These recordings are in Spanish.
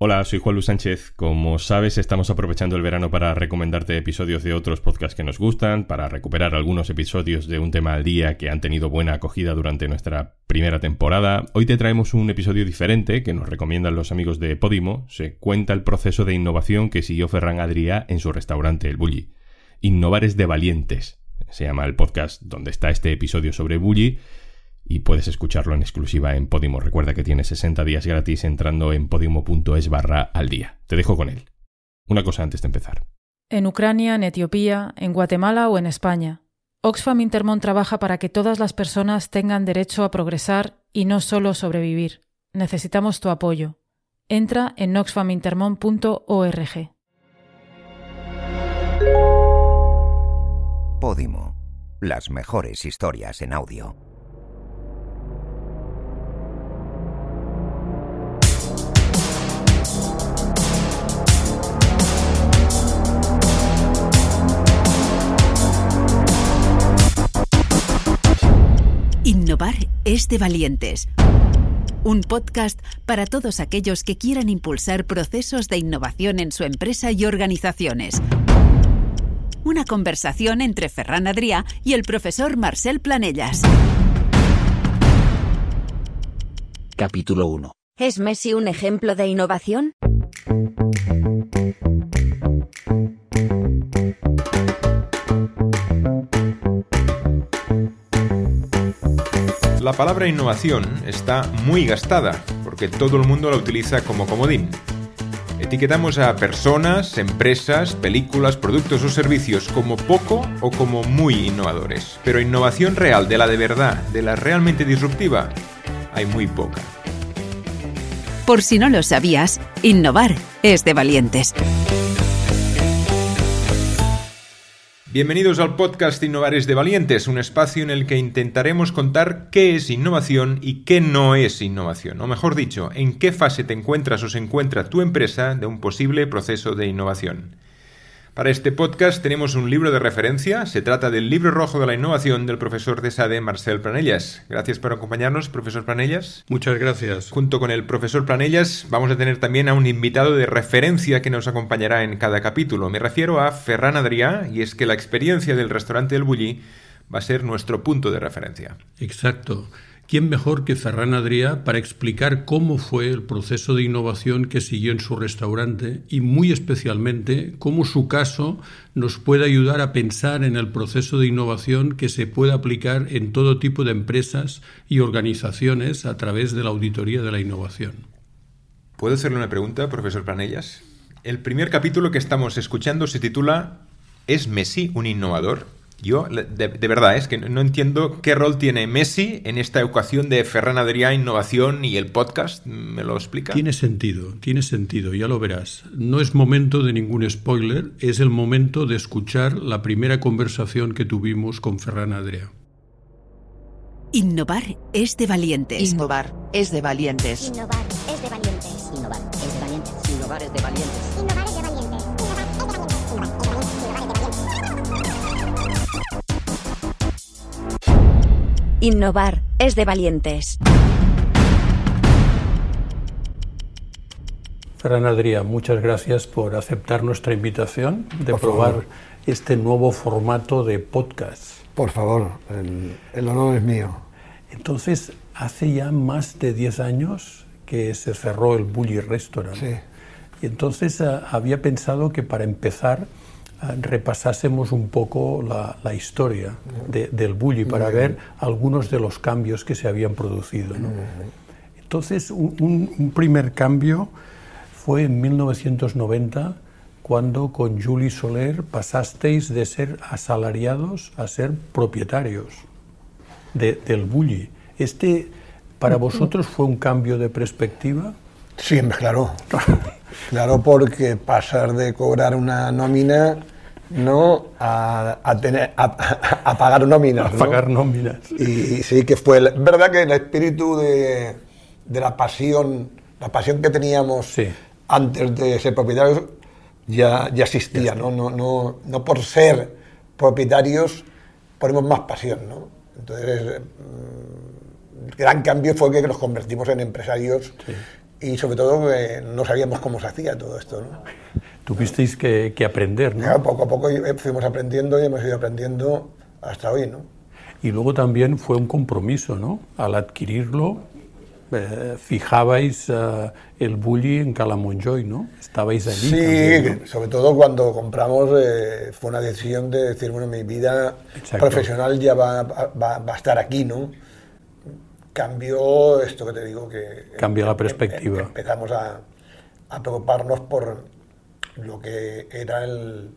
Hola, soy Juan Luis Sánchez. Como sabes, estamos aprovechando el verano para recomendarte episodios de otros podcasts que nos gustan, para recuperar algunos episodios de un tema al día que han tenido buena acogida durante nuestra primera temporada. Hoy te traemos un episodio diferente que nos recomiendan los amigos de Podimo. Se cuenta el proceso de innovación que siguió Ferran Adrià en su restaurante El Bulli. Innovar es de valientes. Se llama el podcast donde está este episodio sobre Bulli y puedes escucharlo en exclusiva en Podimo. Recuerda que tienes 60 días gratis entrando en podimo.es barra al día. Te dejo con él. Una cosa antes de empezar. En Ucrania, en Etiopía, en Guatemala o en España. Oxfam Intermont trabaja para que todas las personas tengan derecho a progresar y no solo sobrevivir. Necesitamos tu apoyo. Entra en oxfamintermont.org. Podimo. Las mejores historias en audio. Innovar es de valientes. Un podcast para todos aquellos que quieran impulsar procesos de innovación en su empresa y organizaciones. Una conversación entre Ferran Adrià y el profesor Marcel Planellas. Capítulo 1. ¿Es Messi un ejemplo de innovación? La palabra innovación está muy gastada, porque todo el mundo la utiliza como comodín. Etiquetamos a personas, empresas, películas, productos o servicios como poco o como muy innovadores. Pero innovación real, de la de verdad, de la realmente disruptiva, hay muy poca. Por si no lo sabías, innovar es de valientes. Bienvenidos al podcast Innovares de Valientes, un espacio en el que intentaremos contar qué es innovación y qué no es innovación, o mejor dicho, en qué fase te encuentras o se encuentra tu empresa de un posible proceso de innovación. Para este podcast tenemos un libro de referencia, se trata del Libro Rojo de la Innovación del profesor de SADE Marcel Planellas. Gracias por acompañarnos, profesor Planellas. Muchas gracias. Junto con el profesor Planellas vamos a tener también a un invitado de referencia que nos acompañará en cada capítulo. Me refiero a Ferran Adrià y es que la experiencia del restaurante del Bulli va a ser nuestro punto de referencia. Exacto. ¿Quién mejor que Ferran Adrià para explicar cómo fue el proceso de innovación que siguió en su restaurante y muy especialmente cómo su caso nos puede ayudar a pensar en el proceso de innovación que se puede aplicar en todo tipo de empresas y organizaciones a través de la auditoría de la innovación? ¿Puedo hacerle una pregunta, profesor Planellas? El primer capítulo que estamos escuchando se titula ¿Es Messi un innovador? Yo, de, de, verdad, es que no entiendo qué rol tiene Messi en esta ecuación de Ferran Adrià, innovación y el podcast. ¿Me lo explica? Tiene sentido, tiene sentido, ya lo verás. No es momento de ningún spoiler, es el momento de escuchar la primera conversación que tuvimos con Ferran Adrià. Innovar es de valientes. Innovar es de valientes. Innovar es de valientes. Innovar es de valientes. Innovar es de valientes. Innovar es de valientes. Innovar es de valientes. Ferran Adrià, muchas gracias por aceptar nuestra invitación de Por probar favor. este nuevo formato de podcast. Por favor, el, el honor es mío. Entonces, hace ya más de 10 años que se cerró el Bully Restaurant. Sí. Y entonces ah, había pensado que para empezar repasásemos un poco la, la historia de- del Bully para ver algunos de los cambios que se habían producido. ¿no? Entonces, un, primer cambio fue en 1990, cuando con Juli Soler pasasteis de ser asalariados a ser propietarios de- del Bulli. ¿Este para vosotros fue un cambio de perspectiva? Sí, claro. Claro, porque pasar de cobrar una nómina no a, a tener a, a pagar nóminas. A pagar nóminas. Y sí que fue, el- verdad que el espíritu de, de la pasión, la pasión que teníamos Sí. antes de ser propietarios ya, ya existía, ¿no? No, no, no por ser propietarios ponemos más pasión, ¿no? Entonces, mm, el gran cambio fue que nos convertimos en empresarios y sobre todo que no sabíamos cómo se hacía todo esto. ¿no? Tuvisteis que, que aprender, ¿no? Claro, poco a poco fuimos aprendiendo y hemos ido aprendiendo hasta hoy, ¿no? Y luego también fue un compromiso, ¿no? Al adquirirlo, eh, fijabais eh, el bully en Calamonjoy, ¿no? Estabais allí. Sí, también, ¿no? sobre todo cuando compramos eh, fue una decisión de decir, bueno, mi vida Exacto. profesional ya va, va- va a estar aquí, ¿no? Cambió esto que te digo que... Cambia la em- em- perspectiva. empezamos a, a preocuparnos por lo que era el,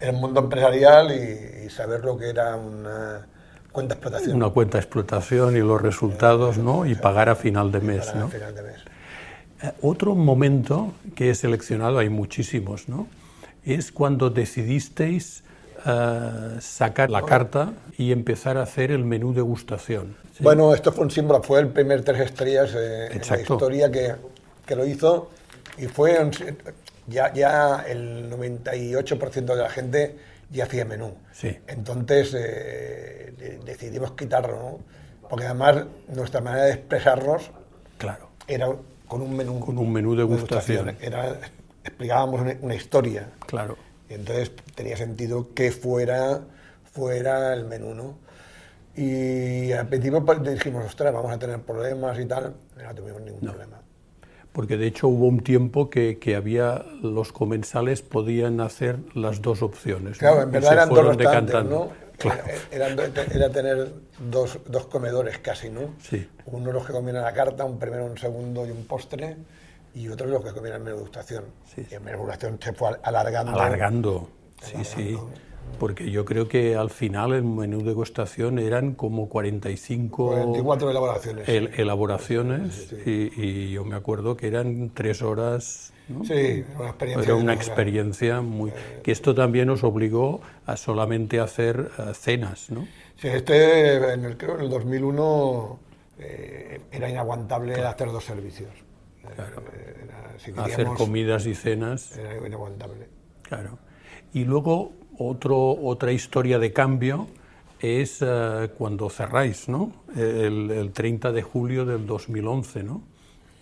el mundo empresarial y, y saber lo que era una cuenta de explotación. Una cuenta de explotación y los resultados, ¿no? Y pagar a final de mes, para ¿no? el final de mes. Eh, Otro momento que he seleccionado, hay muchísimos, ¿no? Es cuando decidisteis eh, sacar la carta y empezar a hacer el menú degustación. ¿sí? Bueno, esto fue un símbolo, fue el primer tres estrellas eh, en la historia que, que lo hizo y fue ya, ya el 98% de la gente ya hacía menú. Sí. Entonces eh, de- decidimos quitarlo, ¿no? porque además nuestra manera de expresarnos Claro. era con un menú. Con un menú degustación. Era, explicábamos una, una historia. Claro. Y entonces tenía sentido que fuera, fuera el menú, ¿no? Y al principio dijimos, ostras, vamos a tener problemas y tal. No tuvimos ningún problema. Porque de hecho hubo un tiempo que, que había los comensales podían hacer las dos opciones. ¿no? Claro, en Y verdad eran dos decantando. ¿no? Claro. Era, era- era tener dos, dos comedores casi, ¿no? Sí. Uno los que comían a la carta, un primero, un segundo y un postre, y otros los que comían el menú degustación. Sí, sí. Y el menú degustación se fue alargando. Alargando, sí, sí. Porque yo creo que al final el menú degustación eran como 45 44 elaboraciones. el- elaboraciones y, y yo me acuerdo que eran tres horas. ¿no? Sí, una experiencia. Era una de- experiencia muy... Que esto también os obligó a solamente hacer eh, cenas, ¿no? Sí, este, en el, creo en el 2001 eh, era inaguantable hacer dos servicios. Eh, era- si Hacer comidas y cenas. Era inaguantable. Claro. Y luego otro, otra historia de cambio es eh, cuando cerráis, ¿no? El, el 30 de julio del 2011, ¿no?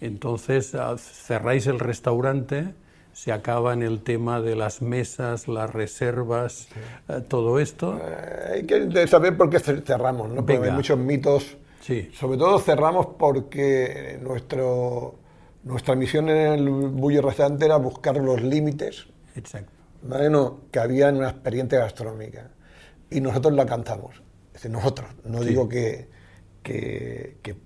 Entonces ah, cerráis el restaurante, se acaba en el tema de las mesas, las reservas, eh, todo esto. Hay que saber por qué cer- cerramos, ¿no? Porque Venga. hay muchos mitos. Sí. Sobre todo cerramos porque nuestro, nuestra misión en el Bully Restaurante era buscar los límites Exacto. ¿vale? No, que había en una experiencia gastronómica. Y nosotros la alcanzamos. Es decir, nosotros, no Sí. digo que, que- que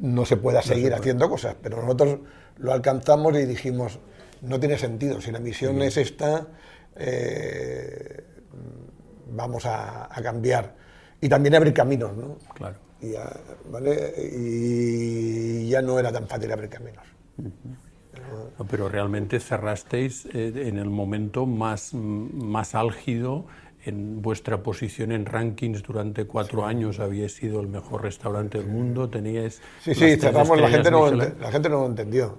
no se pueda seguir haciendo cosas, pero nosotros lo alcanzamos y dijimos, no tiene sentido, si la misión es esta, eh, vamos a, a cambiar. Y también abrir caminos, ¿no? Claro. Y ya, ¿vale? y ya no era tan fácil abrir caminos. Pero realmente cerrasteis eh, en el momento más, más álgido en vuestra posición en rankings durante cuatro años. Habíais sido el mejor restaurante del mundo, teníais... Sí, sí, cerramos, la gente, no, la gente no lo entendió,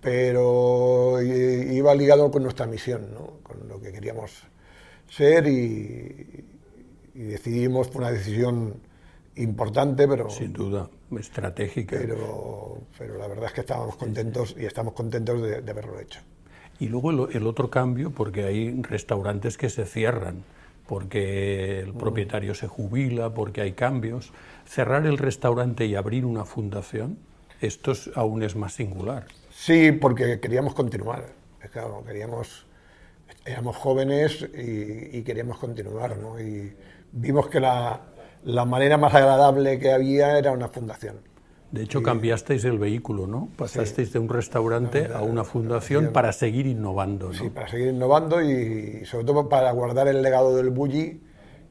pero iba ligado con nuestra misión, ¿no? con lo que queríamos ser y, y decidimos, fue una decisión importante, pero, Sin duda, estratégica. pero, pero la verdad es que estábamos contentos y estamos contentos de, de haberlo hecho. Y luego el, el otro cambio, porque hay restaurantes que se cierran, porque el propietario se jubila, porque hay cambios. Cerrar el restaurante y abrir una fundación, esto es- aún es más singular. Sí, porque queríamos continuar. Claro, queríamos, éramos jóvenes y, y queríamos continuar, ¿no? Y vimos que la, la manera más agradable que había era una fundación. De hecho, cambiasteis el vehículo, ¿no? Pasasteis de un restaurante a una fundación para seguir innovando, ¿no? Sí, para seguir innovando y sobre todo para guardar el legado del Bulli,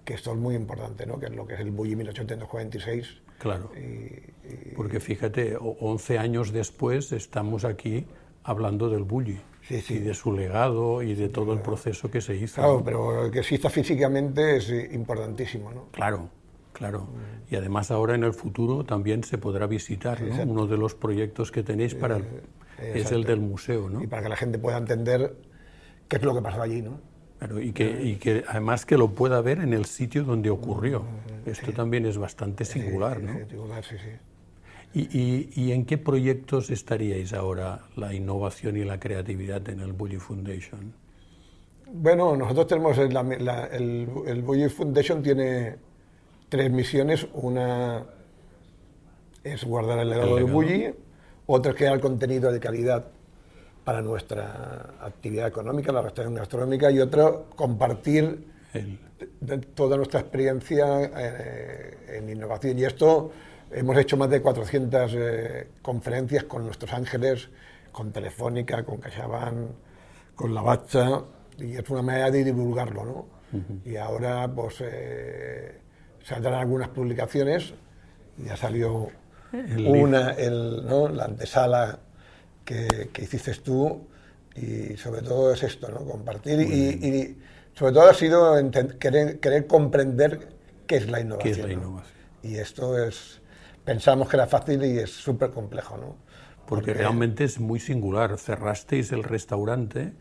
que esto es muy importante, ¿no? Que es lo que es el Bulli 1846. Claro. Y- Porque fíjate, o- 11 años después estamos aquí hablando del Bulli Sí, sí. y de su legado y de todo el proceso que se hizo. Claro, pero que exista físicamente es importantísimo, ¿no? Claro, claro. Y además ahora en el futuro también se podrá visitar, ¿no? Uno de los proyectos que tenéis para el- es el del museo, ¿no? Y para que la gente pueda entender qué es lo que pasó allí, ¿no? Claro, y, que, y que además que lo pueda ver en el sitio donde ocurrió. Esto también es bastante singular, Sí, ¿no? sí, singular, sí, sí. ¿Y, y, y en qué proyectos estaríais ahora la innovación y la creatividad en el Bully Foundation? Bueno, nosotros tenemos la, la, el, el Bully Foundation tiene tres misiones. Una es guardar el legado, del Bully, otra es crear contenido de calidad para nuestra actividad económica, la restauración gastronómica, y otra compartir el... de, toda nuestra experiencia eh, en innovación. Y esto hemos hecho más de 400 eh, conferencias con nuestros ángeles, con Telefónica, con CaixaBank, con La Bacha, y es una manera de divulgarlo, ¿no? Uh -huh. Y ahora, pues, eh, saldrán algunas publicaciones, ya salió el una, el, ¿no? la antesala que, que, hiciste tú, y sobre todo es esto, ¿no? Compartir, y, y, sobre todo ha sido querer, querer, comprender qué es la innovación. ¿Qué es la innovación? ¿no? Y esto es, pensamos que era fácil y es súper complejo, ¿no? Porque, Porque realmente es muy singular, cerrasteis el restaurante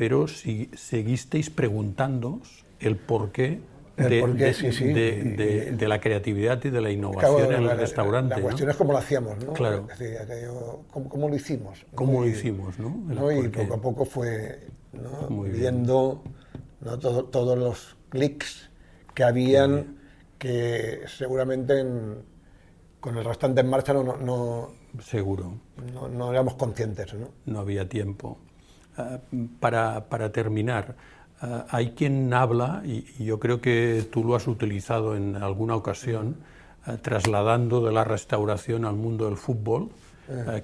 pero si seguisteis preguntándoos el por qué, de, sí, sí. De, de, de, la creatividad y de la innovación claro, en el restaurante. La, la cuestión ¿no? es cómo lo hacíamos, ¿no? Claro. Es decir, aquello, ¿cómo, ¿cómo, lo hicimos? ¿Cómo ¿no? lo hicimos, no? ¿no? Y poco a poco fue viendo. Todo, todos los clics que habían que seguramente en, con el restaurante en marcha no, no seguro no, no éramos conscientes, ¿no? No había tiempo. Uh, para, para, terminar, uh, hay quien habla, y, y, yo creo que tú lo has utilizado en alguna ocasión, uh, trasladando de la restauración al mundo del fútbol,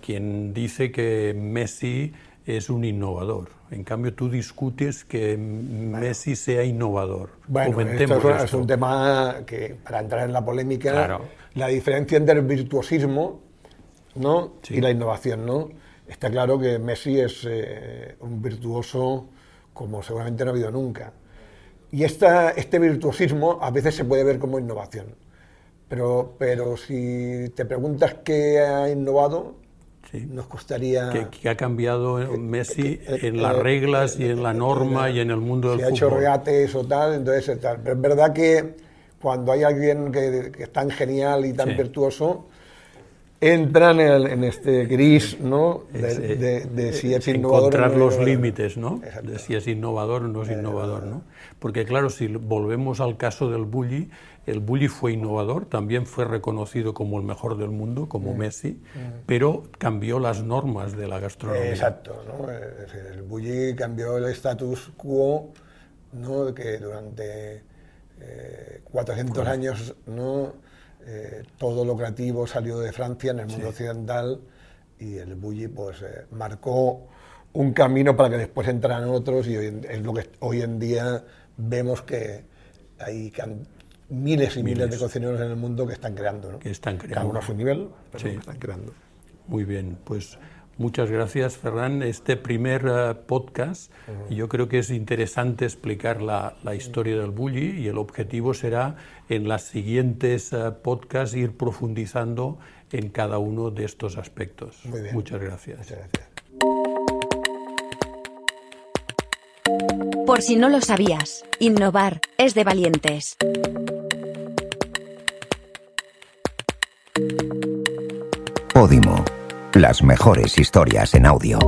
quien dice que Messi es un innovador. En cambio, tú discutes que Messi sea innovador. Bueno, esto es, esto. es un tema que, para entrar en la polémica, Claro. la diferencia entre el virtuosismo ¿no? Sí. y la innovación, ¿no? Está claro que Messi es eh, un virtuoso como seguramente no ha habido nunca. Y esta, este virtuosismo a veces se puede ver como innovación. Pero, pero si te preguntas qué ha innovado, Sí. nos costaría... que, que ha cambiado Messi que- que- en las eh, reglas y en la eh, norma eh, y en el mundo del si ha hecho fútbol. regates o tal, entonces eh, tal. Pero es verdad que cuando hay alguien que, que es tan genial y tan Sí. virtuoso, entran en, en este gris, ¿no? De, eh, de- de si es innovador encontrar los límites, ¿no? Exacto. De si es innovador o no es innovador, ¿no? Porque claro, si volvemos al caso del bully, el bully fue innovador, también fue reconocido como el mejor del mundo, como Messi, pero cambió las normas de la gastronomía. Exacto, ¿no? El bully cambió el status quo, ¿no? Que durante eh, 400 años, ¿no? Eh, todo lo creativo salió de Francia en el mundo occidental y el bully pues eh, marcó un camino para que después entraran otros y hoy en- es lo que hoy en día vemos que hay miles y miles, de Miles. cocineros en el mundo que están creando, ¿no? Que están Cada creando. uno a su nivel, pero Sí. que están creando. Muy bien, pues muchas gracias, Ferran. Este primer eh, podcast, yo creo que es interesante explicar la, la historia del bully y el objetivo será en las siguientes eh, podcasts ir profundizando en cada uno de estos aspectos. Muy bien. Muchas gracias. Muchas gracias. Por si no lo sabías, innovar es de valientes. Podimo. Las mejores historias en audio.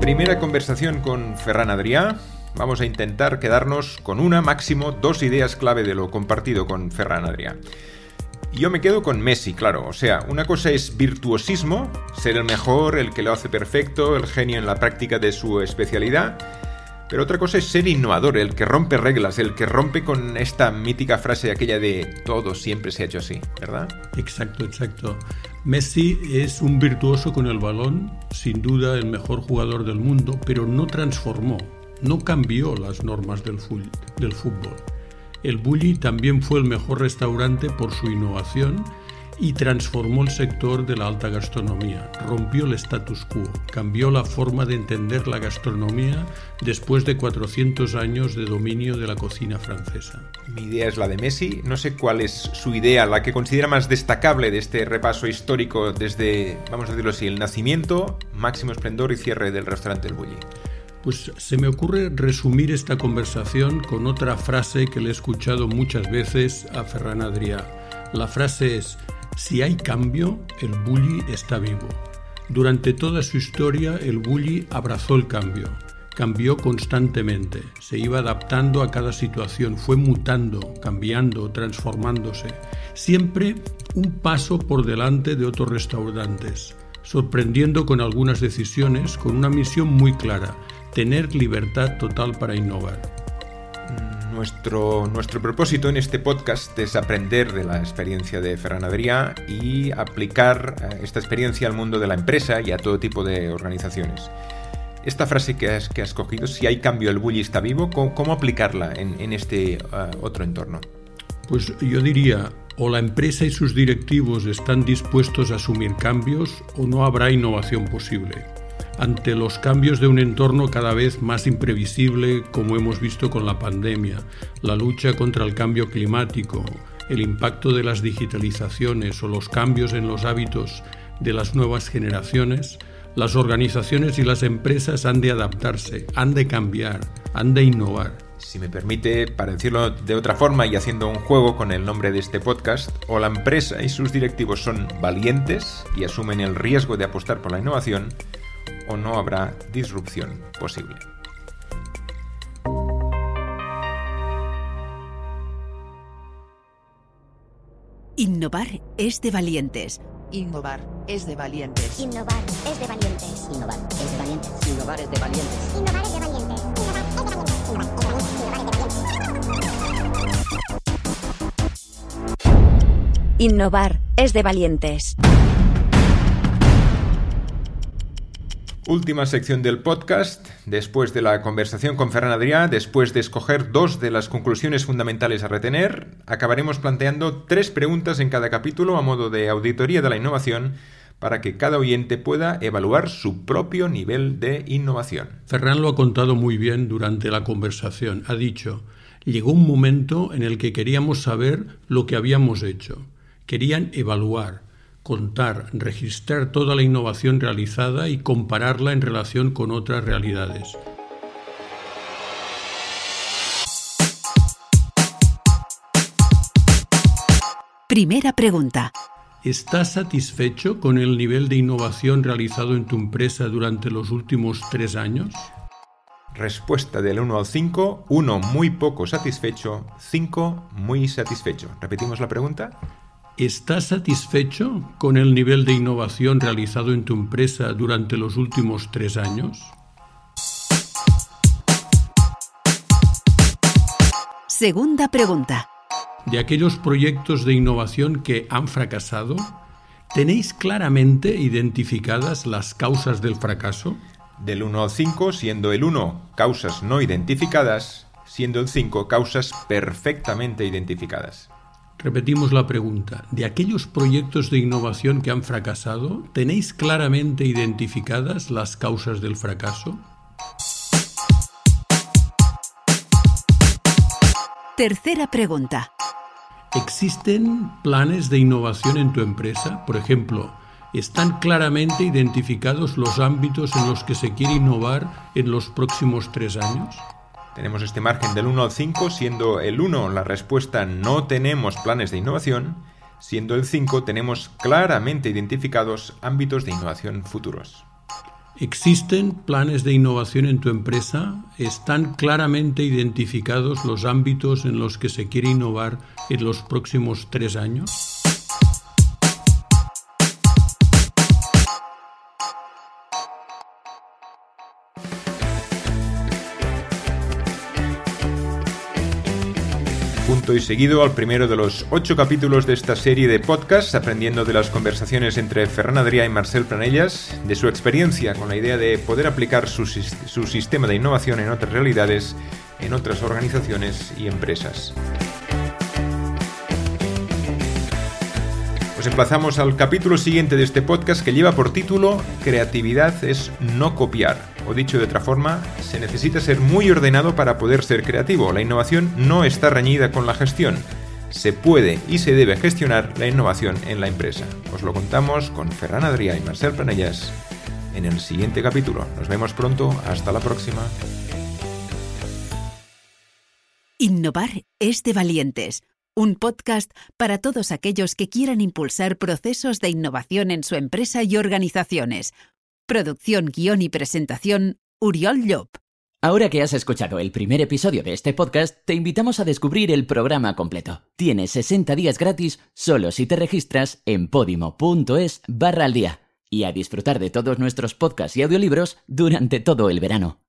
Primera conversación con Ferran Adrià. Vamos a intentar quedarnos con una, máximo dos ideas clave de lo compartido con Ferran Adrià. Yo me quedo con Messi, claro. O sea, una cosa es virtuosismo, ser el mejor, el que lo hace perfecto, el genio en la práctica de su especialidad. Pero otra cosa es ser innovador, el que rompe reglas, el que rompe con esta mítica frase aquella de todo siempre se ha hecho así, ¿verdad? Exacto, exacto. Messi es un virtuoso con el balón, sin duda el mejor jugador del mundo, pero no transformó, no cambió las normas del, fútbol. El Bulli también fue el mejor restaurante por su innovación y transformó el sector de la alta gastronomía, rompió el status quo, cambió la forma de entender la gastronomía después de 400 años de dominio de la cocina francesa. Mi idea es la de Messi. No sé cuál es su idea, la que considera más destacable de este repaso histórico desde, vamos a decirlo así, el nacimiento, máximo esplendor y cierre del restaurante El Bulli. Pues se me ocurre resumir esta conversación con otra frase que le he escuchado muchas veces a Ferran Adrià. La frase es, si hay cambio, el bully está vivo. Durante toda su historia, el bully abrazó el cambio, cambió constantemente, se iba adaptando a cada situación, fue mutando, cambiando, transformándose, siempre un paso por delante de otros restaurantes, sorprendiendo con algunas decisiones, con una misión muy clara, tener libertad total para innovar. Nuestro, nuestro propósito en este podcast es aprender de la experiencia de Ferran Adrià y aplicar eh, esta experiencia al mundo de la empresa y a todo tipo de organizaciones. Esta frase que has, que has cogido, si hay cambio el bully está vivo, ¿cómo, cómo aplicarla en, en este uh, otro entorno? Pues yo diría, o la empresa y sus directivos están dispuestos a asumir cambios o no habrá innovación posible ante los cambios de un entorno cada vez más imprevisible como hemos visto con la pandemia, la lucha contra el cambio climático, el impacto de las digitalizaciones o los cambios en los hábitos de las nuevas generaciones, las organizaciones y las empresas han de adaptarse, han de cambiar, han de innovar. Si me permite, para decirlo de otra forma y haciendo un juego con el nombre de este podcast, o la empresa y sus directivos son valientes y asumen el riesgo de apostar por la innovación, o no habrá disrupción posible. Innovar es de valientes. Innovar es de valientes. Innovar es de valientes. Innovar es de valientes. Innovar es de valientes. Innovar es de valientes. Innovar es de valientes. Innovar es de valientes. Innovar es de valientes. Última sección del podcast. Después de la conversación con Ferran Adrià, después de escoger dos de las conclusiones fundamentales a retener, acabaremos planteando tres preguntas en cada capítulo a modo de auditoría de la innovación para que cada oyente pueda evaluar su propio nivel de innovación. Ferran lo ha contado muy bien durante la conversación. Ha dicho, llegó un momento en el que queríamos saber lo que habíamos hecho. Querían evaluar, contar, registrar toda la innovación realizada y compararla en relación con otras realidades. Primera pregunta. ¿Estás satisfecho con el nivel de innovación realizado en tu empresa durante los últimos tres años? Respuesta del 1 al 5, 1 muy poco satisfecho, 5 muy satisfecho. ¿Repetimos la pregunta? ¿Estás satisfecho con el nivel de innovación realizado en tu empresa durante los últimos tres años? Segunda pregunta. De aquellos proyectos de innovación que han fracasado, ¿tenéis claramente identificadas las causas del fracaso? Del 1 al 5, siendo el 1 causas no identificadas, siendo el 5 causas perfectamente identificadas. Repetimos la pregunta. ¿De aquellos proyectos de innovación que han fracasado, tenéis claramente identificadas las causas del fracaso? Tercera pregunta. ¿Existen planes de innovación en tu empresa? Por ejemplo, ¿están claramente identificados los ámbitos en los que se quiere innovar en los próximos tres años? Tenemos este margen del 1 al 5, siendo el 1 la respuesta no tenemos planes de innovación, siendo el 5 tenemos claramente identificados ámbitos de innovación futuros. ¿Existen planes de innovación en tu empresa? ¿Están claramente identificados los ámbitos en los que se quiere innovar en los próximos tres años? Punto y seguido al primero de los ocho capítulos de esta serie de podcasts, aprendiendo de las conversaciones entre Ferran Adrià y Marcel Planellas, de su experiencia con la idea de poder aplicar su, su sistema de innovación en otras realidades, en otras organizaciones y empresas. Os emplazamos al capítulo siguiente de este podcast que lleva por título Creatividad es no copiar. O dicho de otra forma, se necesita ser muy ordenado para poder ser creativo. La innovación no está reñida con la gestión. Se puede y se debe gestionar la innovación en la empresa. Os lo contamos con Ferran Adrià y Marcel Planellas en el siguiente capítulo. Nos vemos pronto. Hasta la próxima. Innovar es de valientes un podcast para todos aquellos que quieran impulsar procesos de innovación en su empresa y organizaciones. Producción, guion y presentación, Uriol Llop. Ahora que has escuchado el primer episodio de este podcast, te invitamos a descubrir el programa completo. Tienes 60 días gratis solo si te registras en podimo.es barra al día y a disfrutar de todos nuestros podcasts y audiolibros durante todo el verano.